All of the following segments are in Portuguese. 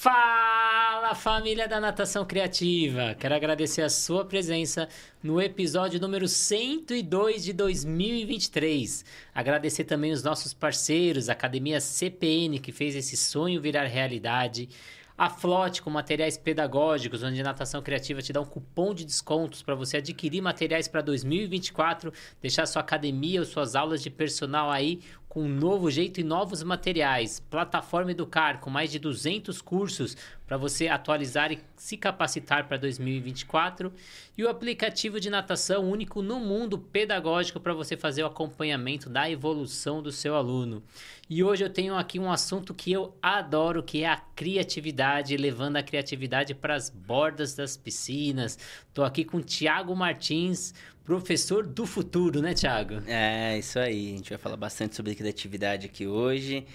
Fala família da Natação Criativa! Quero agradecer a sua presença no episódio número 102 de 2023. Agradecer também os nossos parceiros, a Academia CPN, que fez esse sonho virar realidade. A Flote com materiais pedagógicos, onde a Natação Criativa te dá um cupom de descontos para você adquirir materiais para 2024, deixar sua academia ou suas aulas de personal aí com um novo jeito e novos materiais. Plataforma Educar com mais de 200 cursos para você atualizar e se capacitar para 2024 e o aplicativo de natação único no mundo pedagógico para você fazer o acompanhamento da evolução do seu aluno. E hoje eu tenho aqui um assunto que eu adoro, que é a criatividade, levando a criatividade para as bordas das piscinas. Estou aqui com Tiago Martins, professor do futuro, né, Tiago? É, isso aí. A gente vai falar bastante sobre criatividade aqui hoje.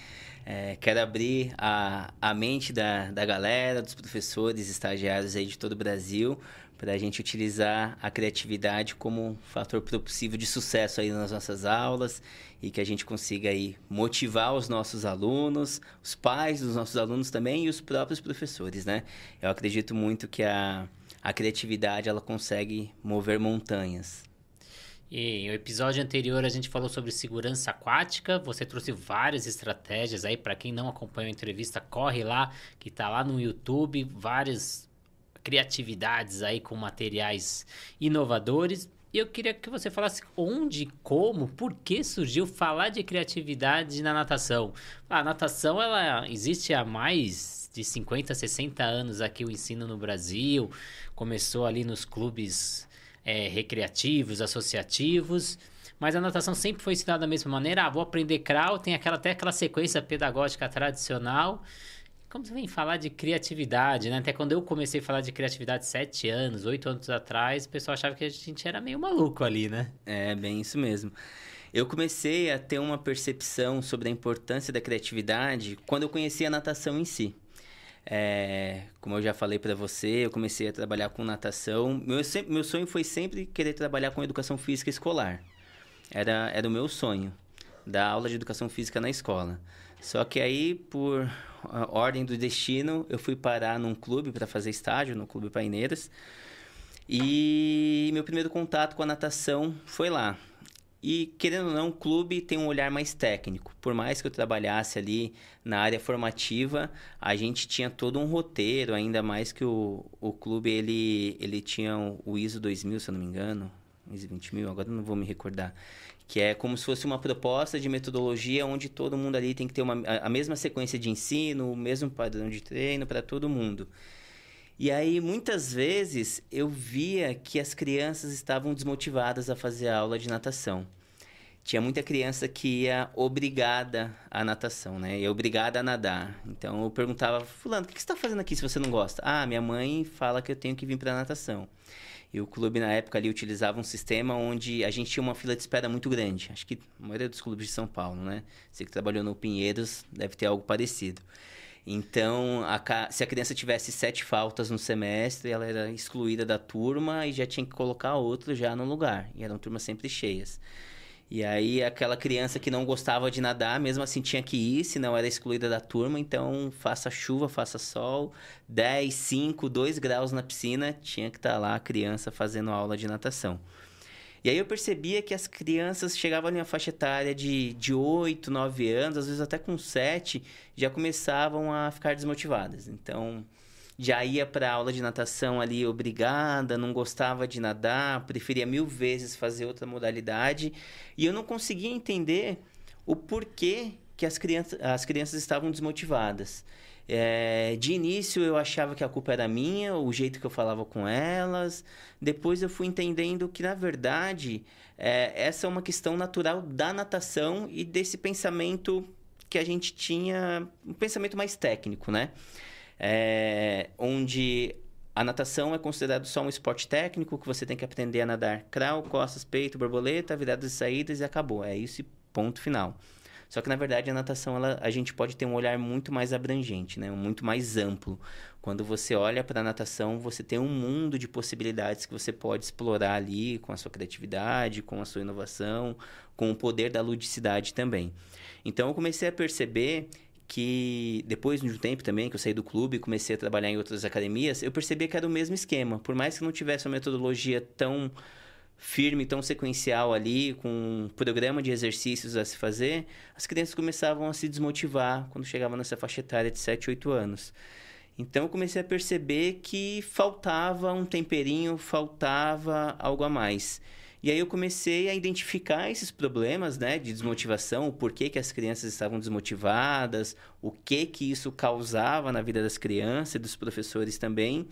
É, quero abrir a, a mente da, da galera, dos professores, estagiários aí de todo o Brasil, para a gente utilizar a criatividade como um fator propulsivo de sucesso aí nas nossas aulas e que a gente consiga aí motivar os nossos alunos, os pais dos nossos alunos também e os próprios professores, né? Eu acredito muito que a, a criatividade ela consegue mover montanhas. E no episódio anterior a gente falou sobre segurança aquática. Você trouxe várias estratégias aí para quem não acompanhou a entrevista, corre lá que tá lá no YouTube, várias criatividades aí com materiais inovadores. E eu queria que você falasse onde, como, por que surgiu falar de criatividade na natação. A natação ela existe há mais de 50, 60 anos aqui o ensino no Brasil. Começou ali nos clubes é, recreativos, associativos. Mas a natação sempre foi ensinada da mesma maneira. Ah, vou aprender crawl, tem aquela, até aquela sequência pedagógica tradicional. Como você vem falar de criatividade, né? Até quando eu comecei a falar de criatividade sete anos, oito anos atrás, o pessoal achava que a gente era meio maluco ali, né? É, bem isso mesmo. Eu comecei a ter uma percepção sobre a importância da criatividade quando eu conheci a natação em si. É, como eu já falei para você, eu comecei a trabalhar com natação. Meu, meu sonho foi sempre querer trabalhar com educação física escolar. Era, era o meu sonho, dar aula de educação física na escola. Só que aí, por ordem do destino, eu fui parar num clube para fazer estágio, no Clube Paineiras. E meu primeiro contato com a natação foi lá. E, querendo ou não, o clube tem um olhar mais técnico. Por mais que eu trabalhasse ali na área formativa, a gente tinha todo um roteiro, ainda mais que o, o clube ele, ele tinha o ISO 2000, se eu não me engano, ISO 20 mil, agora não vou me recordar. Que é como se fosse uma proposta de metodologia onde todo mundo ali tem que ter uma, a mesma sequência de ensino, o mesmo padrão de treino para todo mundo. E aí, muitas vezes, eu via que as crianças estavam desmotivadas a fazer aula de natação. Tinha muita criança que ia obrigada à natação, né? Ia obrigada a nadar. Então, eu perguntava, fulano, o que você está fazendo aqui se você não gosta? Ah, minha mãe fala que eu tenho que vir para natação. E o clube, na época, ali utilizava um sistema onde a gente tinha uma fila de espera muito grande. Acho que a maioria dos clubes de São Paulo, né? Você que trabalhou no Pinheiros deve ter algo parecido. Então, a, se a criança tivesse sete faltas no semestre, ela era excluída da turma e já tinha que colocar outro já no lugar. E eram turmas sempre cheias. E aí, aquela criança que não gostava de nadar, mesmo assim tinha que ir, senão era excluída da turma. Então, faça chuva, faça sol, 10, 5, 2 graus na piscina, tinha que estar tá lá a criança fazendo aula de natação. E aí eu percebia que as crianças chegavam ali na faixa etária de, de 8, 9 anos, às vezes até com 7, já começavam a ficar desmotivadas. Então, já ia para aula de natação ali obrigada, não gostava de nadar, preferia mil vezes fazer outra modalidade. E eu não conseguia entender o porquê que as crianças, as crianças estavam desmotivadas. É, de início eu achava que a culpa era minha, o jeito que eu falava com elas. Depois eu fui entendendo que, na verdade, é, essa é uma questão natural da natação e desse pensamento que a gente tinha, um pensamento mais técnico, né? É, onde a natação é considerado só um esporte técnico que você tem que aprender a nadar crawl, costas, peito, borboleta, viradas e saídas e acabou. É isso ponto final. Só que na verdade a natação ela, a gente pode ter um olhar muito mais abrangente, né? muito mais amplo. Quando você olha para a natação, você tem um mundo de possibilidades que você pode explorar ali com a sua criatividade, com a sua inovação, com o poder da ludicidade também. Então eu comecei a perceber que depois de um tempo também que eu saí do clube e comecei a trabalhar em outras academias, eu percebi que era o mesmo esquema. Por mais que não tivesse uma metodologia tão firme, tão sequencial ali, com um programa de exercícios a se fazer, as crianças começavam a se desmotivar quando chegavam nessa faixa etária de 7, 8 anos. Então eu comecei a perceber que faltava um temperinho, faltava algo a mais. E aí eu comecei a identificar esses problemas, né, de desmotivação, o porquê que as crianças estavam desmotivadas, o que que isso causava na vida das crianças e dos professores também,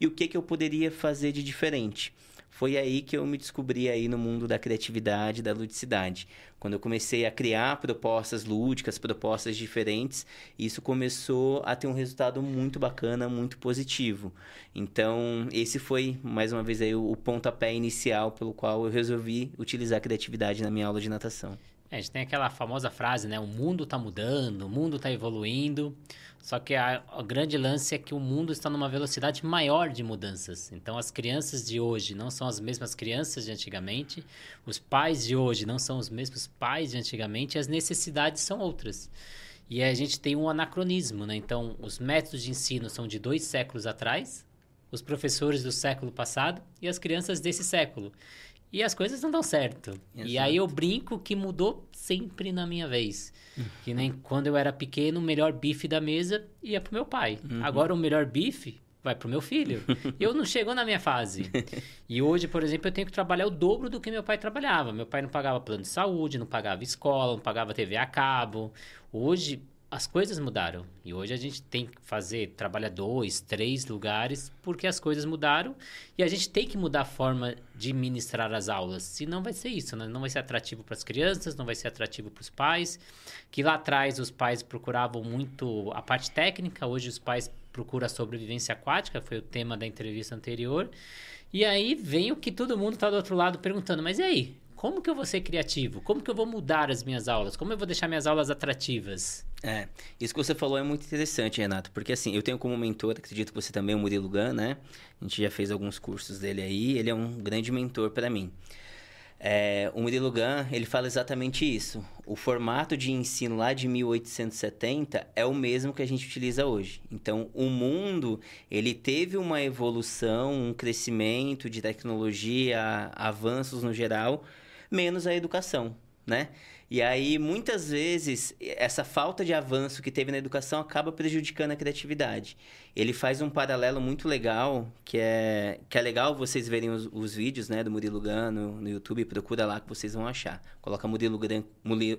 e o que que eu poderia fazer de diferente. Foi aí que eu me descobri aí no mundo da criatividade, da ludicidade. Quando eu comecei a criar propostas lúdicas, propostas diferentes, isso começou a ter um resultado muito bacana, muito positivo. Então, esse foi, mais uma vez, aí, o pontapé inicial pelo qual eu resolvi utilizar a criatividade na minha aula de natação. É, a gente tem aquela famosa frase, né? O mundo está mudando, o mundo está evoluindo. Só que a, grande lance é que o mundo está numa velocidade maior de mudanças. Então, as crianças de hoje não são as mesmas crianças de antigamente, os pais de hoje não são os mesmos pais de antigamente, as necessidades são outras. E a gente tem um anacronismo, né? Então, os métodos de ensino são de dois séculos atrás, os professores do século passado e as crianças desse século. E as coisas não dão certo. Exato. E aí eu brinco que mudou sempre na minha vez. Uhum. Que nem quando eu era pequeno, o melhor bife da mesa ia pro meu pai. Uhum. Agora o melhor bife vai pro meu filho. eu não chegou na minha fase. E hoje, por exemplo, eu tenho que trabalhar o dobro do que meu pai trabalhava. Meu pai não pagava plano de saúde, não pagava escola, não pagava TV a cabo. Hoje, as coisas mudaram. E hoje a gente tem que fazer, trabalhar dois, três lugares, porque as coisas mudaram. E a gente tem que mudar a forma de ministrar as aulas. Senão vai ser isso, né? Não vai ser atrativo para as crianças, não vai ser atrativo para os pais. Que lá atrás os pais procuravam muito a parte técnica, hoje os pais procuram a sobrevivência aquática, foi o tema da entrevista anterior. E aí vem o que todo mundo está do outro lado perguntando, mas e aí? Como que eu vou ser criativo? Como que eu vou mudar as minhas aulas? Como eu vou deixar minhas aulas atrativas? É, isso que você falou é muito interessante, Renato, porque assim, eu tenho como mentor, acredito que você também, o Murilo Gun, né? A gente já fez alguns cursos dele aí, ele é um grande mentor para mim. É, o Murilo Gun, ele fala exatamente isso. O formato de ensino lá de 1870 é o mesmo que a gente utiliza hoje. Então, o mundo, ele teve uma evolução, um crescimento de tecnologia, avanços no geral, menos a educação, né? E aí, muitas vezes, essa falta de avanço que teve na educação acaba prejudicando a criatividade. Ele faz um paralelo muito legal, que é, que é legal vocês verem os, os vídeos né, do Murilo Gun no, no, YouTube, procura lá que vocês vão achar. Coloca Murilo Gun,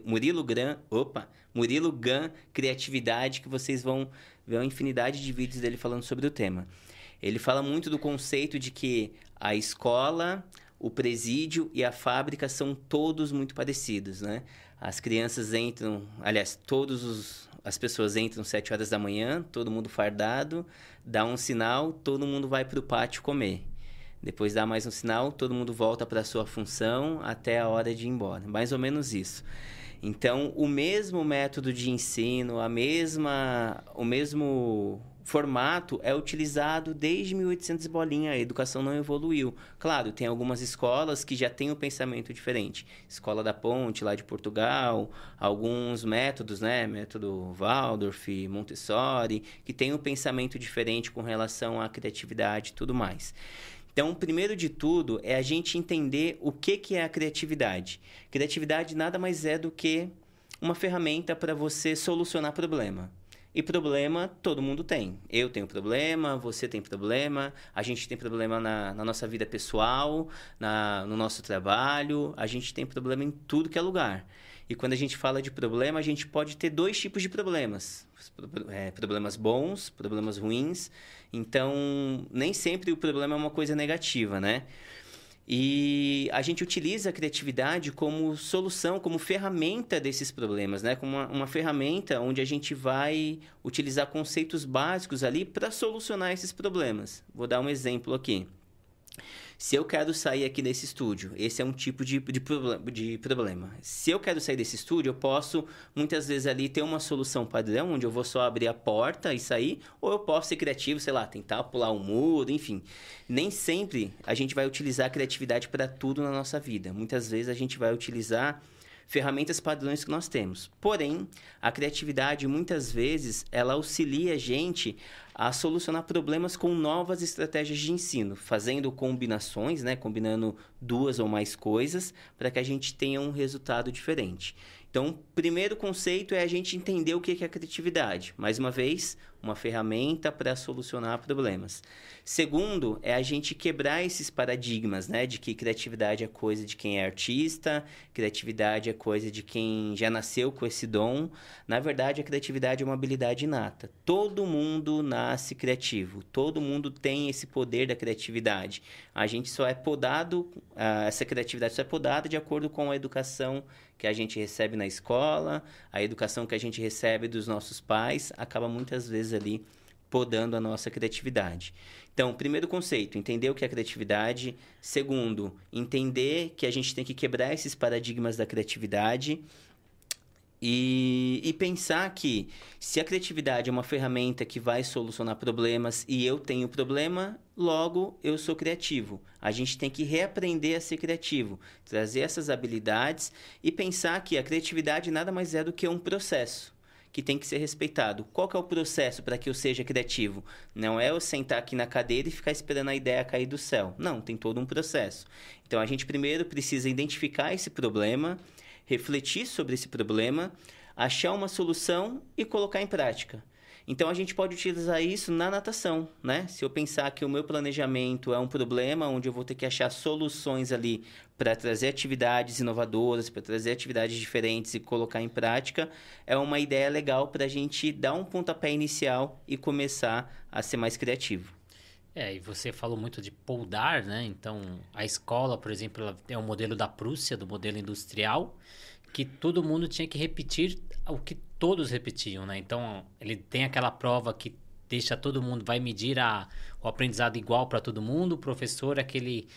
Murilo Gun, opa, Murilo Gun Criatividade, que vocês vão ver uma infinidade de vídeos dele falando sobre o tema. Ele fala muito do conceito de que a escola, o presídio e a fábrica são todos muito parecidos, né? As crianças entram, aliás, todos os, as pessoas entram 7 horas da manhã, todo mundo fardado, dá um sinal, todo mundo vai para o pátio comer. Depois dá mais um sinal, todo mundo volta para a sua função até a hora de ir embora. Mais ou menos isso. Então, o mesmo método de ensino, a mesma, o mesmo formato é utilizado desde 1800 bolinha, a educação não evoluiu. Claro, tem algumas escolas que já têm um pensamento diferente. Escola da Ponte, lá de Portugal, alguns métodos, né, método Waldorf, Montessori, que tem um pensamento diferente com relação à criatividade e tudo mais. Então, primeiro de tudo, é a gente entender o que, que é a criatividade. Criatividade nada mais é do que uma ferramenta para você solucionar problema. E problema todo mundo tem. Eu tenho problema, você tem problema, a gente tem problema na, na nossa vida pessoal, na, no nosso trabalho, a gente tem problema em tudo que é lugar. E quando a gente fala de problema, a gente pode ter dois tipos de problemas: é, problemas bons, problemas ruins. Então, nem sempre o problema é uma coisa negativa, né? E a gente utiliza a criatividade como solução, como ferramenta desses problemas, né? Como uma, uma ferramenta onde a gente vai utilizar conceitos básicos ali para solucionar esses problemas. Vou dar um exemplo aqui. Se eu quero sair aqui desse estúdio, esse é um tipo de, de, de, problema. Se eu quero sair desse estúdio, eu posso muitas vezes ali ter uma solução padrão, onde eu vou só abrir a porta e sair, ou eu posso ser criativo, sei lá, tentar pular um muro, enfim. Nem sempre a gente vai utilizar a criatividade para tudo na nossa vida. Muitas vezes a gente vai utilizar ferramentas padrões que nós temos. Porém, a criatividade muitas vezes ela auxilia a gente a solucionar problemas com novas estratégias de ensino, fazendo combinações, né, combinando duas ou mais coisas para que a gente tenha um resultado diferente. Então, primeiro conceito é a gente entender o que é a criatividade. Mais uma vez, uma ferramenta para solucionar problemas. Segundo, é a gente quebrar esses paradigmas, né? De que criatividade é coisa de quem é artista, criatividade é coisa de quem já nasceu com esse dom. Na verdade, a criatividade é uma habilidade inata. Todo mundo nasce criativo, todo mundo tem esse poder da criatividade. A gente só é podado, essa criatividade só é podada de acordo com a educação que a gente recebe na escola, a educação que a gente recebe dos nossos pais, acaba muitas vezes ali podando a nossa criatividade. Então, primeiro conceito, entender o que é criatividade. Segundo, entender que a gente tem que quebrar esses paradigmas da criatividade. E, e, pensar que se a criatividade é uma ferramenta que vai solucionar problemas e eu tenho problema, logo eu sou criativo. A gente tem que reaprender a ser criativo, trazer essas habilidades e pensar que a criatividade nada mais é do que um processo que tem que ser respeitado. Qual que é o processo para que eu seja criativo? Não é eu sentar aqui na cadeira e ficar esperando a ideia cair do céu. Não, tem todo um processo. Então a gente primeiro precisa identificar esse problema, refletir sobre esse problema, achar uma solução e colocar em prática. Então a gente pode utilizar isso na natação, né? Se eu pensar que o meu planejamento é um problema onde eu vou ter que achar soluções ali para trazer atividades inovadoras, para trazer atividades diferentes e colocar em prática, é uma ideia legal para a gente dar um pontapé inicial e começar a ser mais criativo. É, e você falou muito de poldar, né? Então, a escola, por exemplo, é o um modelo da Prússia, do modelo industrial, que todo mundo tinha que repetir o que todos repetiam, né? Então, ele tem aquela prova que deixa todo mundo, vai medir a, o aprendizado igual para todo mundo, o professor, aquele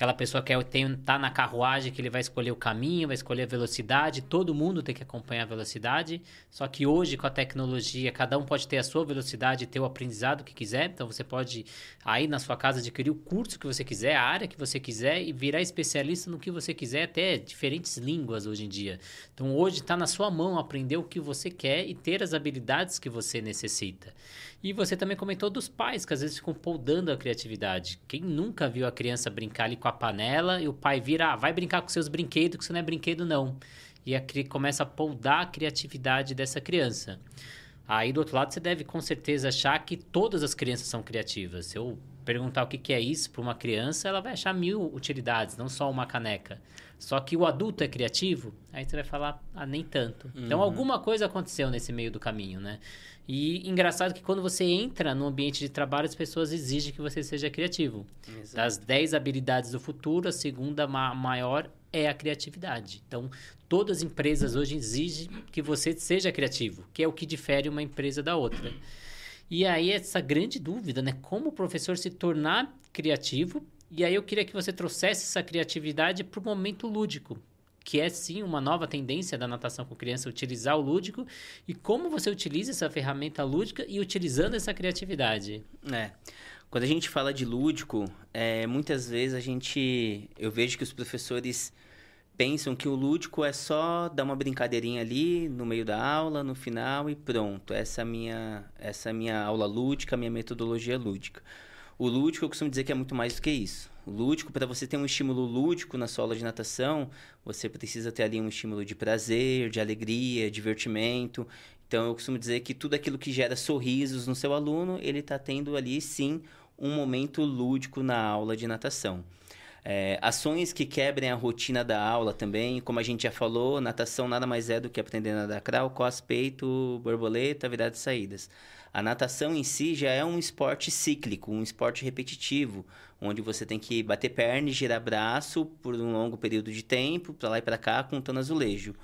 aquela pessoa que está na carruagem, que ele vai escolher o caminho, vai escolher a velocidade, todo mundo tem que acompanhar a velocidade. Só que hoje, com a tecnologia, cada um pode ter a sua velocidade e ter o aprendizado que quiser. Então, você pode, aí na sua casa, adquirir o curso que você quiser, a área que você quiser e virar especialista no que você quiser, até diferentes línguas hoje em dia. Então, hoje está na sua mão aprender o que você quer e ter as habilidades que você necessita. E você também comentou dos pais, que às vezes ficam poldando a criatividade. Quem nunca viu a criança brincar ali com a panela e o pai vira, ah, vai brincar com seus brinquedos, que isso não é brinquedo não. E a começa a poldar a criatividade dessa criança. Aí do outro lado você deve com certeza achar que todas as crianças são criativas. Se eu perguntar o que é isso para uma criança, ela vai achar mil utilidades, não só uma caneca. Só que o adulto é criativo, aí você vai falar, ah, nem tanto. Então, uhum. Então alguma coisa aconteceu nesse meio do caminho, né? E engraçado que quando você entra no ambiente de trabalho, as pessoas exigem que você seja criativo. Exato. Das 10 habilidades do futuro, a segunda ma maior é a criatividade. Então, todas as empresas hoje exigem que você seja criativo, que é o que difere uma empresa da outra. E aí, essa grande dúvida, né? Como o professor se tornar criativo? E aí, eu queria que você trouxesse essa criatividade para o momento lúdico que é sim uma nova tendência da natação com criança utilizar o lúdico e como você utiliza essa ferramenta lúdica e utilizando essa criatividade. É. Quando a gente fala de lúdico, é, muitas vezes a gente eu vejo que os professores pensam que o lúdico é só dar uma brincadeirinha ali no meio da aula, no final e pronto. Essa é minha essa é minha aula lúdica, minha metodologia lúdica. O lúdico eu costumo dizer que é muito mais do que isso. O lúdico, para você ter um estímulo lúdico na sua aula de natação, você precisa ter ali um estímulo de prazer, de alegria, divertimento. Então, eu costumo dizer que tudo aquilo que gera sorrisos no seu aluno, ele está tendo ali, sim, um momento lúdico na aula de natação. É, ações que quebrem a rotina da aula também, como a gente já falou, natação nada mais é do que aprender a nadar crawl, cos, peito, borboleta, virada de saídas. A natação em si já é um esporte cíclico, um esporte repetitivo, onde você tem que bater perna e girar braço por um longo período de tempo, para lá e para cá, contando azulejo.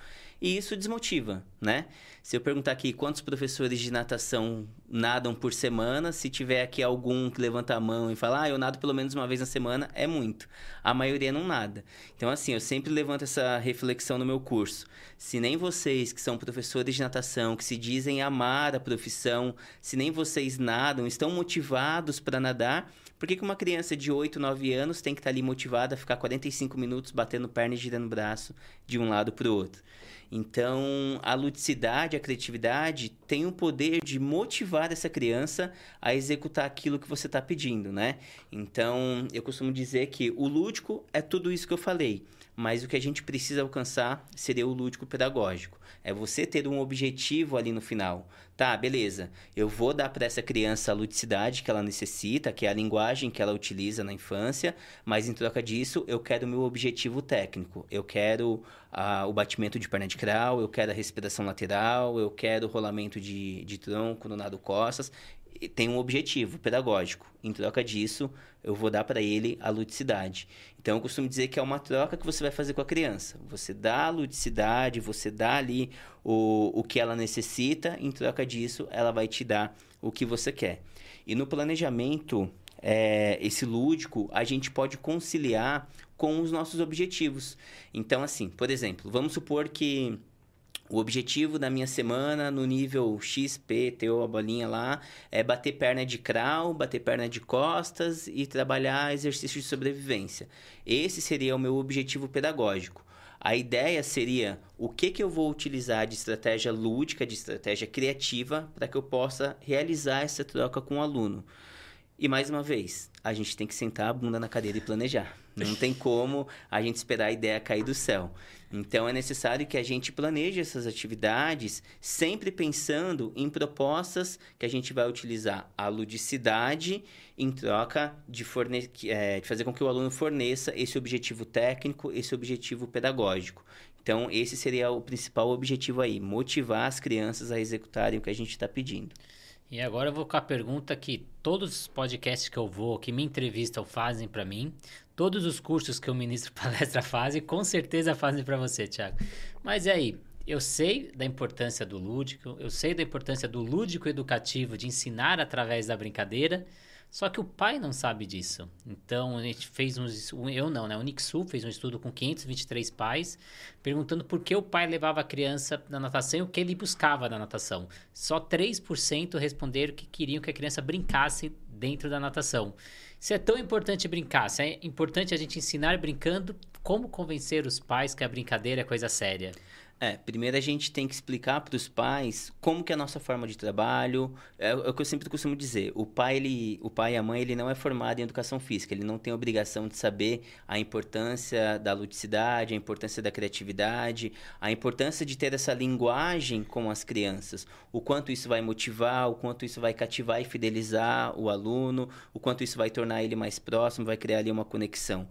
E isso desmotiva, né? Se eu perguntar aqui quantos professores de natação nadam por semana, se tiver aqui algum que levanta a mão e fala, ah, eu nado pelo menos uma vez na semana, é muito. A maioria não nada. Então, assim, eu sempre levanto essa reflexão no meu curso. Se nem vocês, que são professores de natação, que se dizem amar a profissão, se nem vocês nadam, estão motivados para nadar, Por que, que uma criança de 8, 9 anos tem que estar tá ali motivada a ficar 45 minutos batendo perna e girando o braço de um lado para o outro? Então, a ludicidade, a criatividade tem o poder de motivar essa criança a executar aquilo que você está pedindo, né? Então, eu costumo dizer que o lúdico é tudo isso que eu falei, mas o que a gente precisa alcançar seria o lúdico pedagógico. É você ter um objetivo ali no final. Tá, beleza. Eu vou dar para essa criança a ludicidade que ela necessita, que é a linguagem que ela utiliza na infância, mas em troca disso, eu quero o meu objetivo técnico. Eu quero ah, o batimento de perna de crawl, eu quero a respiração lateral, eu quero o rolamento de, de tronco no nado costas tem um objetivo pedagógico. Em troca disso, eu vou dar para ele a ludicidade. Então, eu costumo dizer que é uma troca que você vai fazer com a criança. Você dá a ludicidade, você dá ali o, o que ela necessita, em troca disso, ela vai te dar o que você quer. E no planejamento, é, esse lúdico, a gente pode conciliar com os nossos objetivos. Então, assim, por exemplo, vamos supor que o objetivo da minha semana no nível XP, teu a bolinha lá, é bater perna de crawl, bater perna de costas e trabalhar exercício de sobrevivência. Esse seria o meu objetivo pedagógico. A ideia seria o que, que eu vou utilizar de estratégia lúdica, de estratégia criativa, para que eu possa realizar essa troca com o aluno. E mais uma vez, a gente tem que sentar a bunda na cadeira e planejar. Não tem como a gente esperar a ideia cair do céu. Então é necessário que a gente planeje essas atividades sempre pensando em propostas que a gente vai utilizar a ludicidade em troca de, forne é, de fazer com que o aluno forneça esse objetivo técnico, esse objetivo pedagógico. Então, esse seria o principal objetivo aí, motivar as crianças a executarem o que a gente está pedindo. E agora eu vou com a pergunta que todos os podcasts que eu vou, que me entrevistam, fazem para mim. Todos os cursos que eu ministro palestra fazem, com certeza fazem para você, Thiago. Mas e aí, eu sei da importância do lúdico, eu sei da importância do lúdico educativo, de ensinar através da brincadeira, só que o pai não sabe disso. Então, a gente fez um... Eu não, né? O Nixu fez um estudo com 523 pais, perguntando por que o pai levava a criança na natação e o que ele buscava na natação. Só 3% responderam que queriam que a criança brincasse dentro da natação. Se é tão importante brincar, se é importante a gente ensinar brincando, como convencer os pais que a brincadeira é coisa séria? É, primeiro a gente tem que explicar para os pais como que é a nossa forma de trabalho. É, é, o que eu sempre costumo dizer. O pai, ele, o pai e a mãe, ele não é formado em educação física. Ele não tem obrigação de saber a importância da ludicidade, a importância da criatividade, a importância de ter essa linguagem com as crianças. O quanto isso vai motivar, o quanto isso vai cativar e fidelizar o aluno, o quanto isso vai tornar ele mais próximo, vai criar ali uma conexão.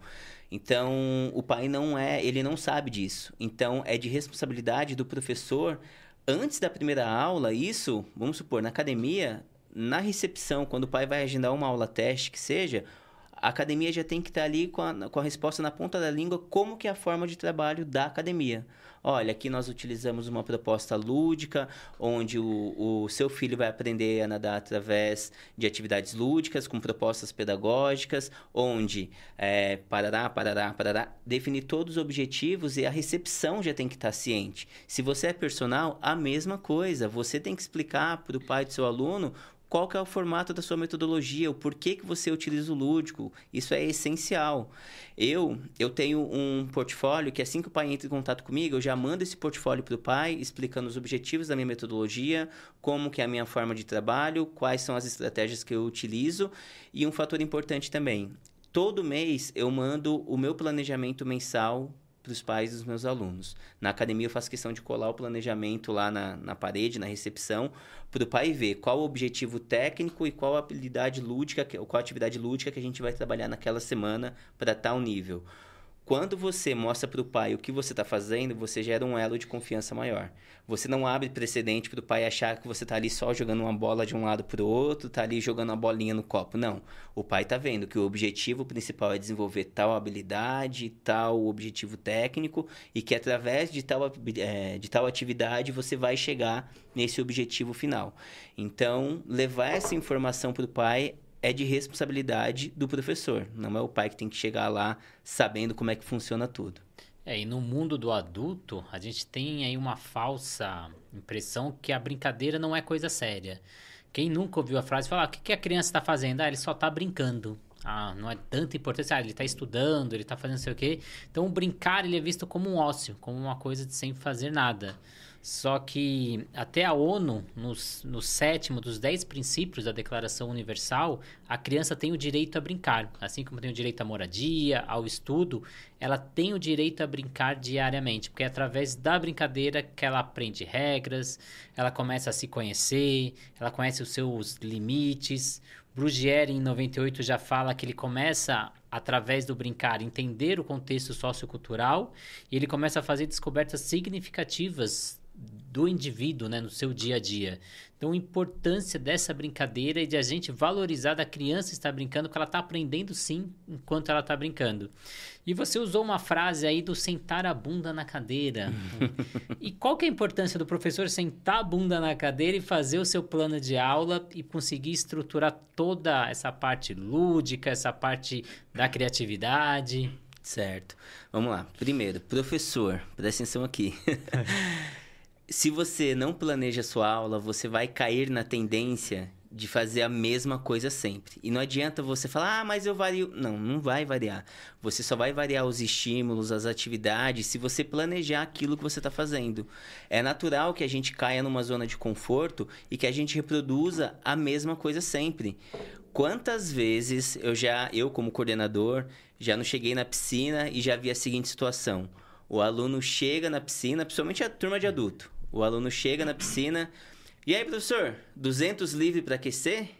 Então, o pai não é, ele não sabe disso. Então, é de responsabilidade do professor antes da primeira aula, isso, vamos supor, na academia, na recepção, quando o pai vai agendar uma aula teste que seja, a academia já tem que estar ali com a, com a resposta na ponta da língua, como que é a forma de trabalho da academia. Olha, aqui nós utilizamos uma proposta lúdica, onde o, o seu filho vai aprender a nadar através de atividades lúdicas, com propostas pedagógicas, onde é, parará, parará, parará, definir todos os objetivos e a recepção já tem que estar ciente. Se você é personal, a mesma coisa. Você tem que explicar para o pai do seu aluno qual que é o formato da sua metodologia, o porquê que você utiliza o lúdico. Isso é essencial. Eu, eu tenho um portfólio que assim que o pai entra em contato comigo, eu já mando esse portfólio para o pai, explicando os objetivos da minha metodologia, como que é a minha forma de trabalho, quais são as estratégias que eu utilizo e um fator importante também. Todo mês eu mando o meu planejamento mensal para os pais dos meus alunos. Na academia eu faço questão de colar o planejamento lá na, na parede, na recepção, para o pai ver qual o objetivo técnico e qual a habilidade lúdica, qual a atividade lúdica que a gente vai trabalhar naquela semana para tal nível. Quando você mostra para o pai o que você está fazendo, você gera um elo de confiança maior. Você não abre precedente para o pai achar que você está ali só jogando uma bola de um lado para o outro, está ali jogando uma bolinha no copo. Não. O pai está vendo que o objetivo principal é desenvolver tal habilidade, tal objetivo técnico, e que através de tal, é, de tal atividade você vai chegar nesse objetivo final. Então, levar essa informação para o pai é de responsabilidade do professor. Não é o pai que tem que chegar lá sabendo como é que funciona tudo. É, e no mundo do adulto, a gente tem aí uma falsa impressão que a brincadeira não é coisa séria. Quem nunca ouviu a frase falar, o que, que a criança está fazendo? Ah, ele só está brincando. ah, não é tanta importância, ah, ele está estudando, ele está fazendo não sei o quê. Então, brincar ele é visto como um ócio, como uma coisa de sem fazer nada. Só que até a ONU, no, no sétimo dos dez princípios da Declaração Universal, a criança tem o direito a brincar. Assim como tem o direito à moradia, ao estudo, ela tem o direito a brincar diariamente, porque é através da brincadeira que ela aprende regras, ela começa a se conhecer, ela conhece os seus limites. Brugieri, em 98, já fala que ele começa, através do brincar, entender o contexto sociocultural e ele começa a fazer descobertas significativas do indivíduo né, no seu dia a dia. Então, a importância dessa brincadeira e de a gente valorizar da criança estar brincando, que ela está aprendendo sim enquanto ela está brincando. E você usou uma frase aí do sentar a bunda na cadeira. e qual que é a importância do professor sentar a bunda na cadeira e fazer o seu plano de aula e conseguir estruturar toda essa parte lúdica, essa parte da criatividade? Certo. Vamos lá. Primeiro, professor, presta atenção aqui. se você não planeja sua aula, você vai cair na tendência de fazer a mesma coisa sempre. E não adianta você falar, ah, mas eu vario. Não, não vai variar. Você só vai variar os estímulos, as atividades, se você planejar aquilo que você está fazendo. É natural que a gente caia numa zona de conforto e que a gente reproduza a mesma coisa sempre. Quantas vezes eu já, eu como coordenador, já não cheguei na piscina e já vi a seguinte situação. O aluno chega na piscina, principalmente a turma de adulto. O aluno chega na piscina. E aí, professor, 200 livre para aquecer?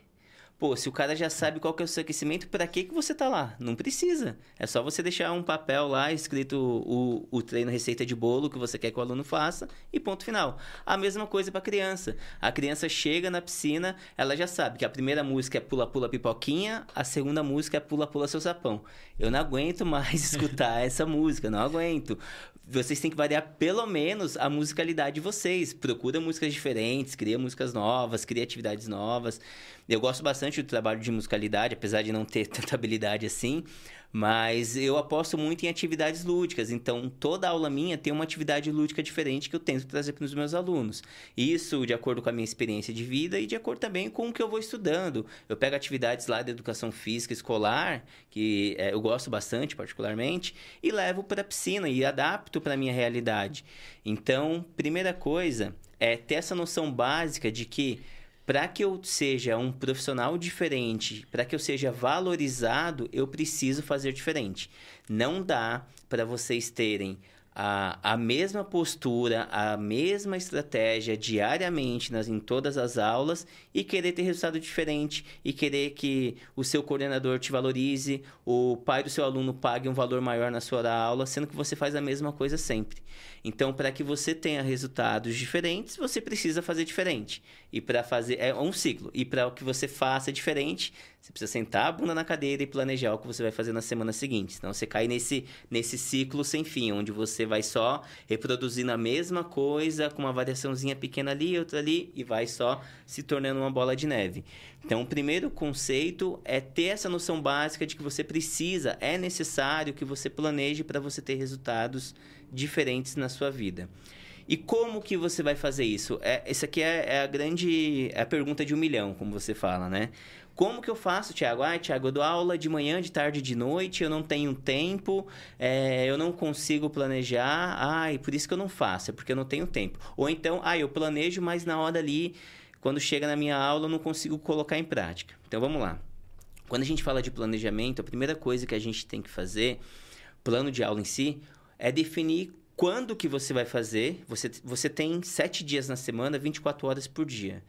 Pô, se o cara já sabe qual que é o seu aquecimento, para que, que você tá lá? Não precisa. É só você deixar um papel lá escrito o, o treino receita de bolo que você quer que o aluno faça e ponto final. A mesma coisa para criança. A criança chega na piscina, ela já sabe que a primeira música é pula pula pipoquinha, a segunda música é pula pula seu sapão. Eu não aguento mais escutar essa música, não aguento vocês têm que variar pelo menos a musicalidade de vocês. Procura músicas diferentes, cria músicas novas, cria atividades novas. Eu gosto bastante do trabalho de musicalidade, apesar de não ter tanta habilidade assim. Mas eu aposto muito em atividades lúdicas, então toda aula minha tem uma atividade lúdica diferente que eu tento trazer para os meus alunos. Isso de acordo com a minha experiência de vida e de acordo também com o que eu vou estudando. Eu pego atividades lá de educação física escolar, que é, eu gosto bastante particularmente, e levo para a piscina e adapto para a minha realidade. Então, primeira coisa é ter essa noção básica de que para que eu seja um profissional diferente, para que eu seja valorizado, eu preciso fazer diferente. Não dá para vocês terem a, a mesma postura, a mesma estratégia diariamente nas, em todas as aulas e querer ter resultado diferente e querer que o seu coordenador te valorize, o pai do seu aluno pague um valor maior na sua aula, sendo que você faz a mesma coisa sempre. Então, para que você tenha resultados diferentes, você precisa fazer diferente. E para fazer é um ciclo. E para que você faça diferente, você precisa sentar a bunda na cadeira e planejar o que você vai fazer na semana seguinte. Senão você cai nesse, nesse ciclo sem fim, onde você vai só reproduzindo a mesma coisa, com uma variaçãozinha pequena ali, outra ali, e vai só se tornando uma bola de neve. Então, o primeiro conceito é ter essa noção básica de que você precisa, é necessário que você planeje para você ter resultados diferentes na sua vida. E como que você vai fazer isso? É, essa aqui é, é a grande é a pergunta de um milhão, como você fala, né? Como que eu faço, Tiago? Ah, Tiago, eu dou aula de manhã, de tarde, de noite, eu não tenho tempo, é, eu não consigo planejar, e por isso que eu não faço, é porque eu não tenho tempo. Ou então, ah, eu planejo, mas na hora ali, quando chega na minha aula, eu não consigo colocar em prática. Então, vamos lá. Quando a gente fala de planejamento, a primeira coisa que a gente tem que fazer, plano de aula em si, é definir quando que você vai fazer. Você, você tem sete dias na semana, 24 horas por dia.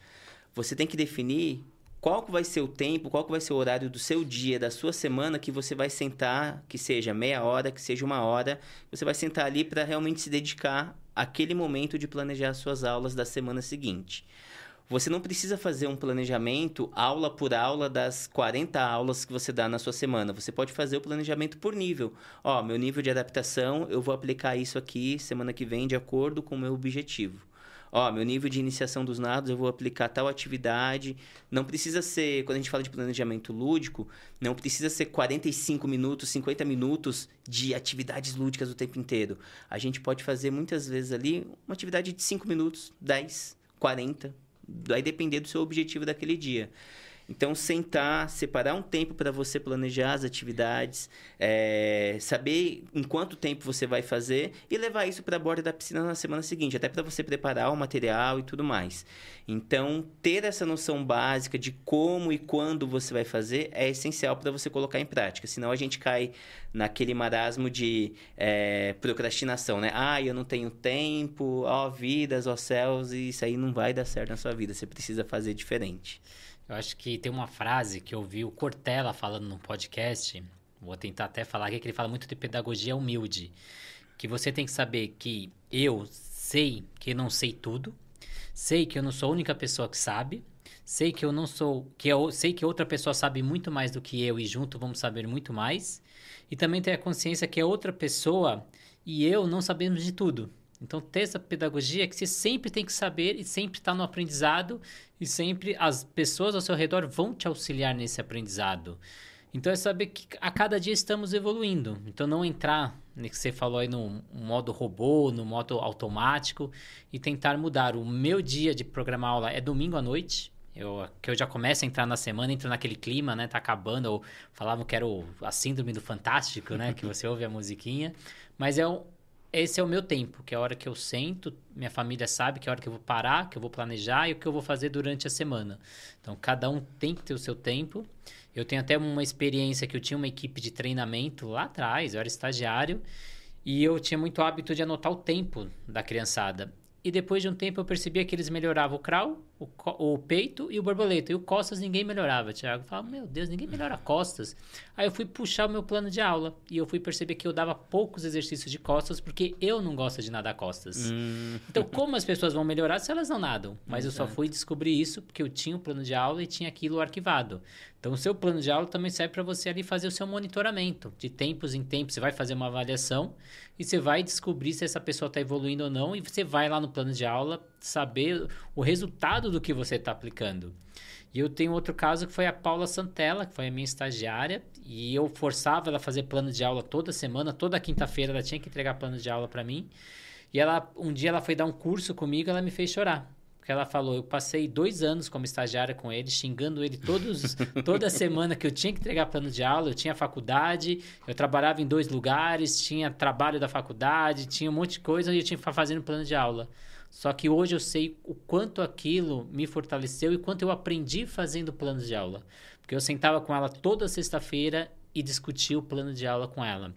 Você tem que definir qual que vai ser o tempo, qual que vai ser o horário do seu dia, da sua semana que você vai sentar, que seja meia hora, que seja uma hora, você vai sentar ali para realmente se dedicar àquele momento de planejar as suas aulas da semana seguinte. Você não precisa fazer um planejamento aula por aula das 40 aulas que você dá na sua semana. Você pode fazer o planejamento por nível. Ó, meu nível de adaptação, eu vou aplicar isso aqui semana que vem de acordo com o meu objetivo ó, meu nível de iniciação dos nados, eu vou aplicar tal atividade. Não precisa ser, quando a gente fala de planejamento lúdico, não precisa ser 45 minutos, 50 minutos de atividades lúdicas o tempo inteiro. A gente pode fazer muitas vezes ali uma atividade de 5 minutos, 10, 40, vai depender do seu objetivo daquele dia. Então, sentar, separar um tempo para você planejar as atividades, é, saber em quanto tempo você vai fazer e levar isso para a borda da piscina na semana seguinte, até para você preparar o material e tudo mais. Então, ter essa noção básica de como e quando você vai fazer é essencial para você colocar em prática. Senão, a gente cai naquele marasmo de é, procrastinação, né? Ah, eu não tenho tempo, ó vidas, ó céus, e isso aí não vai dar certo na sua vida. Você precisa fazer diferente. Eu acho que tem uma frase que eu vi o Cortella falando no podcast, vou tentar até falar aqui, que ele fala muito de pedagogia humilde. Que você tem que saber que eu sei que não sei tudo, sei que eu não sou a única pessoa que sabe, sei que eu não sou, que eu sei que outra pessoa sabe muito mais do que eu e junto vamos saber muito mais, e também ter a consciência que a outra pessoa e eu não sabemos de tudo. Então, ter essa pedagogia que você sempre tem que saber e sempre estar tá no aprendizado e sempre as pessoas ao seu redor vão te auxiliar nesse aprendizado. Então, é saber que a cada dia estamos evoluindo. Então, não entrar, no que você falou aí, no modo robô, no modo automático e tentar mudar. O meu dia de programar aula é domingo à noite. Eu, que eu já começo a entrar na semana, entro naquele clima, né? Tá acabando. Ou falavam que era o, a síndrome do fantástico, né? que você ouve a musiquinha. Mas é um, esse é o meu tempo, que é a hora que eu sento, minha família sabe que é a hora que eu vou parar, que eu vou planejar e o que eu vou fazer durante a semana. Então, cada um tem que ter o seu tempo. Eu tenho até uma experiência que eu tinha uma equipe de treinamento lá atrás, eu era estagiário, e eu tinha muito hábito de anotar o tempo da criançada. E depois de um tempo eu percebia que eles melhoravam o crawl, o, o peito e o borboleta. E o costas ninguém melhorava, Thiago. Eu falava, meu Deus, ninguém melhora costas. Aí eu fui puxar o meu plano de aula e eu fui perceber que eu dava poucos exercícios de costas porque eu não gosto de nadar costas. Hum. Então, como as pessoas vão melhorar se elas não nadam? Mas Exato. eu só fui descobrir isso porque eu tinha o um plano de aula e tinha aquilo arquivado. Então, o seu plano de aula também serve para você ali fazer o seu monitoramento. De tempos em tempos, você vai fazer uma avaliação e você vai descobrir se essa pessoa está evoluindo ou não. E você vai lá no plano de aula saber o resultado do que você está aplicando. E eu tenho outro caso que foi a Paula Santella, que foi a minha estagiária, e eu forçava ela a fazer plano de aula toda semana, toda quinta-feira ela tinha que entregar plano de aula para mim. E ela, um dia ela foi dar um curso comigo, ela me fez chorar. Porque ela falou, eu passei dois anos como estagiária com ele, xingando ele todos, toda semana que eu tinha que entregar plano de aula, eu tinha faculdade, eu trabalhava em dois lugares, tinha trabalho da faculdade, tinha um monte de coisa e eu tinha que ficar fazendo plano de aula. Só que hoje eu sei o quanto aquilo me fortaleceu e quanto eu aprendi fazendo planos de aula. Porque eu sentava com ela toda sexta-feira e discutia o plano de aula com ela.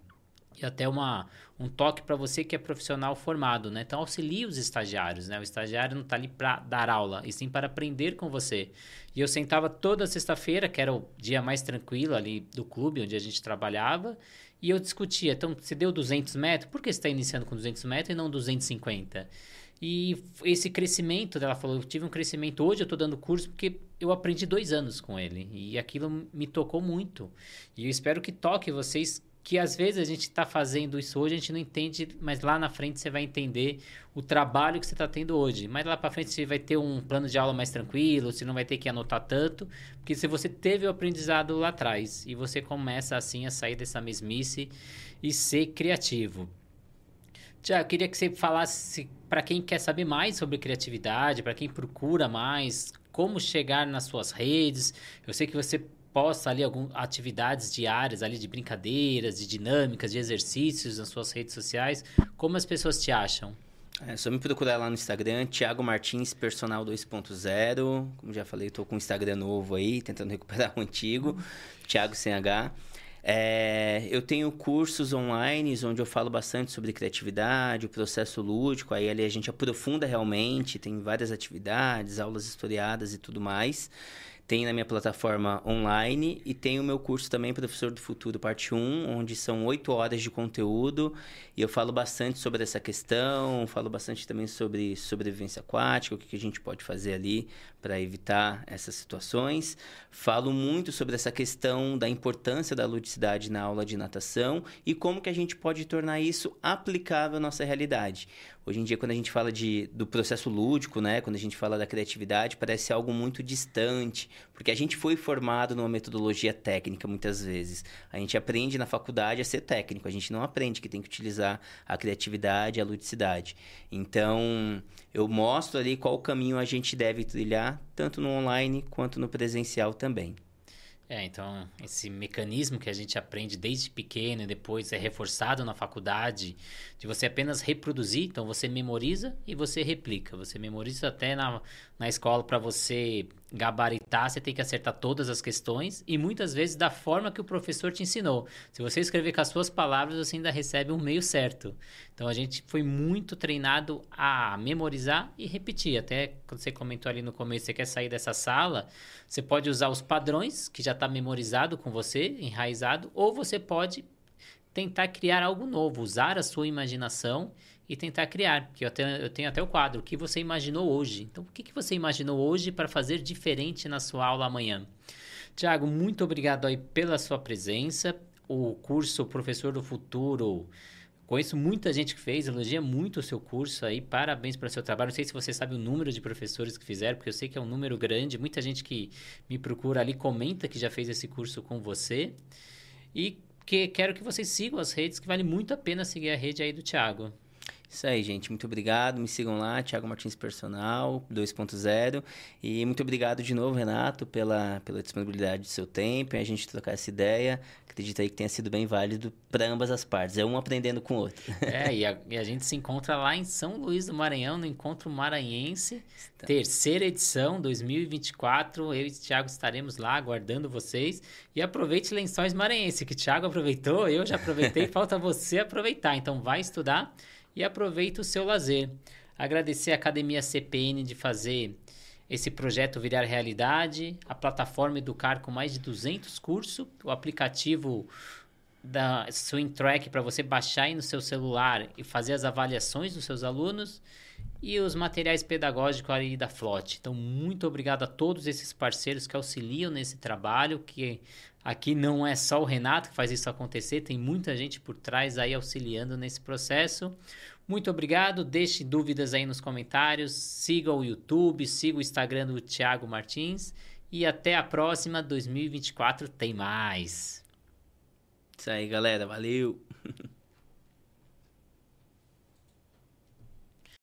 E até uma, um toque para você que é profissional formado, né? Então auxilie os estagiários, né? O estagiário não está ali para dar aula, e sim para aprender com você. E eu sentava toda sexta-feira, que era o dia mais tranquilo ali do clube onde a gente trabalhava, e eu discutia. Então, você deu 200 metros, por que você está iniciando com 200 metros e não 250? E esse crescimento, ela falou, eu tive um crescimento. Hoje eu estou dando curso porque eu aprendi dois anos com ele. E aquilo me tocou muito. E eu espero que toque vocês, que às vezes a gente está fazendo isso hoje, a gente não entende, mas lá na frente você vai entender o trabalho que você está tendo hoje. Mas lá para frente você vai ter um plano de aula mais tranquilo, você não vai ter que anotar tanto, porque se você teve o aprendizado lá atrás e você começa assim a sair dessa mesmice e ser criativo. Tiago, queria que você falasse para quem quer saber mais sobre criatividade, para quem procura mais, como chegar nas suas redes. Eu sei que você posta ali algumas atividades diárias ali de brincadeiras, de dinâmicas, de exercícios nas suas redes sociais. Como as pessoas te acham? É só me procurar lá no Instagram, Thiago Martins Personal 2.0. Como já falei, estou com um Instagram novo aí, tentando recuperar o antigo, Thiago sem H. É, eu tenho cursos online onde eu falo bastante sobre criatividade, o processo lúdico. Aí ali a gente aprofunda realmente, tem várias atividades, aulas historiadas e tudo mais. Tem na minha plataforma online e tem o meu curso também, Professor do Futuro, parte 1, onde são oito horas de conteúdo e eu falo bastante sobre essa questão, falo bastante também sobre sobrevivência aquática, o que, que a gente pode fazer ali para evitar essas situações. Falo muito sobre essa questão da importância da ludicidade na aula de natação e como que a gente pode tornar isso aplicável à nossa realidade. Hoje em dia, quando a gente fala de, do processo lúdico, né? Quando a gente fala da criatividade, parece algo muito distante, porque a gente foi formado numa metodologia técnica muitas vezes. A gente aprende na faculdade a ser técnico, a gente não aprende que tem que utilizar a criatividade, a ludicidade. Então, eu mostro ali qual caminho a gente deve trilhar, tanto no online quanto no presencial também. É, então esse mecanismo que a gente aprende desde pequeno e depois é reforçado na faculdade, de você apenas reproduzir, então você memoriza e você replica. Você memoriza até na, na escola para você gabaritar, você tem que acertar todas as questões e muitas vezes da forma que o professor te ensinou. Se você escrever com as suas palavras, você ainda recebe um meio certo. Então a gente foi muito treinado a memorizar e repetir. Até quando você comentou ali no começo, você quer sair dessa sala, você pode usar os padrões que já está memorizado com você, enraizado, ou você pode tentar criar algo novo, usar a sua imaginação e tentar criar. Porque eu, tenho, eu tenho até o quadro, o que você imaginou hoje. Então, o que, que você imaginou hoje para fazer diferente na sua aula amanhã? Tiago, muito obrigado aí pela sua presença. O curso Professor do Futuro, conheço muita gente que fez, elogia muito o seu curso aí, parabéns pelo seu trabalho. Não sei se você sabe o número de professores que fizeram, porque eu sei que é um número grande. Muita gente que me procura ali comenta que já fez esse curso com você. E que quero que vocês sigam as redes, que vale muito a pena seguir a rede aí do Tiago. Isso aí, gente. Muito obrigado. Me sigam lá, Thiago Martins Personal 2.0. E muito obrigado de novo, Renato, pela, pela disponibilidade do seu tempo e a gente trocar essa ideia. Acredito aí que tenha sido bem válido para ambas as partes. É um aprendendo com o outro. É, e a, e a gente se encontra lá em São Luís do Maranhão, no Encontro Maranhense, Está. terceira edição, 2024. Eu e o Thiago estaremos lá aguardando vocês. E aproveite Lençóis Maranhense, que o Thiago aproveitou, eu já aproveitei, falta você aproveitar. Então vai estudar e aproveita o seu lazer. Agradecer a Academia CPN de fazer esse projeto virar realidade, a plataforma Educar com mais de 200 cursos, o aplicativo da Swing Track para você baixar aí no seu celular e fazer as avaliações dos seus alunos e os materiais pedagógicos ali da Flote. Então, muito obrigado a todos esses parceiros que auxiliam nesse trabalho, que aqui não é só o Renato que faz isso acontecer, tem muita gente por trás aí auxiliando nesse processo. Muito obrigado, deixe dúvidas aí nos comentários, siga o YouTube, siga o Instagram do Thiago Martins e até a próxima, 2024 tem mais. Isso aí, galera, valeu!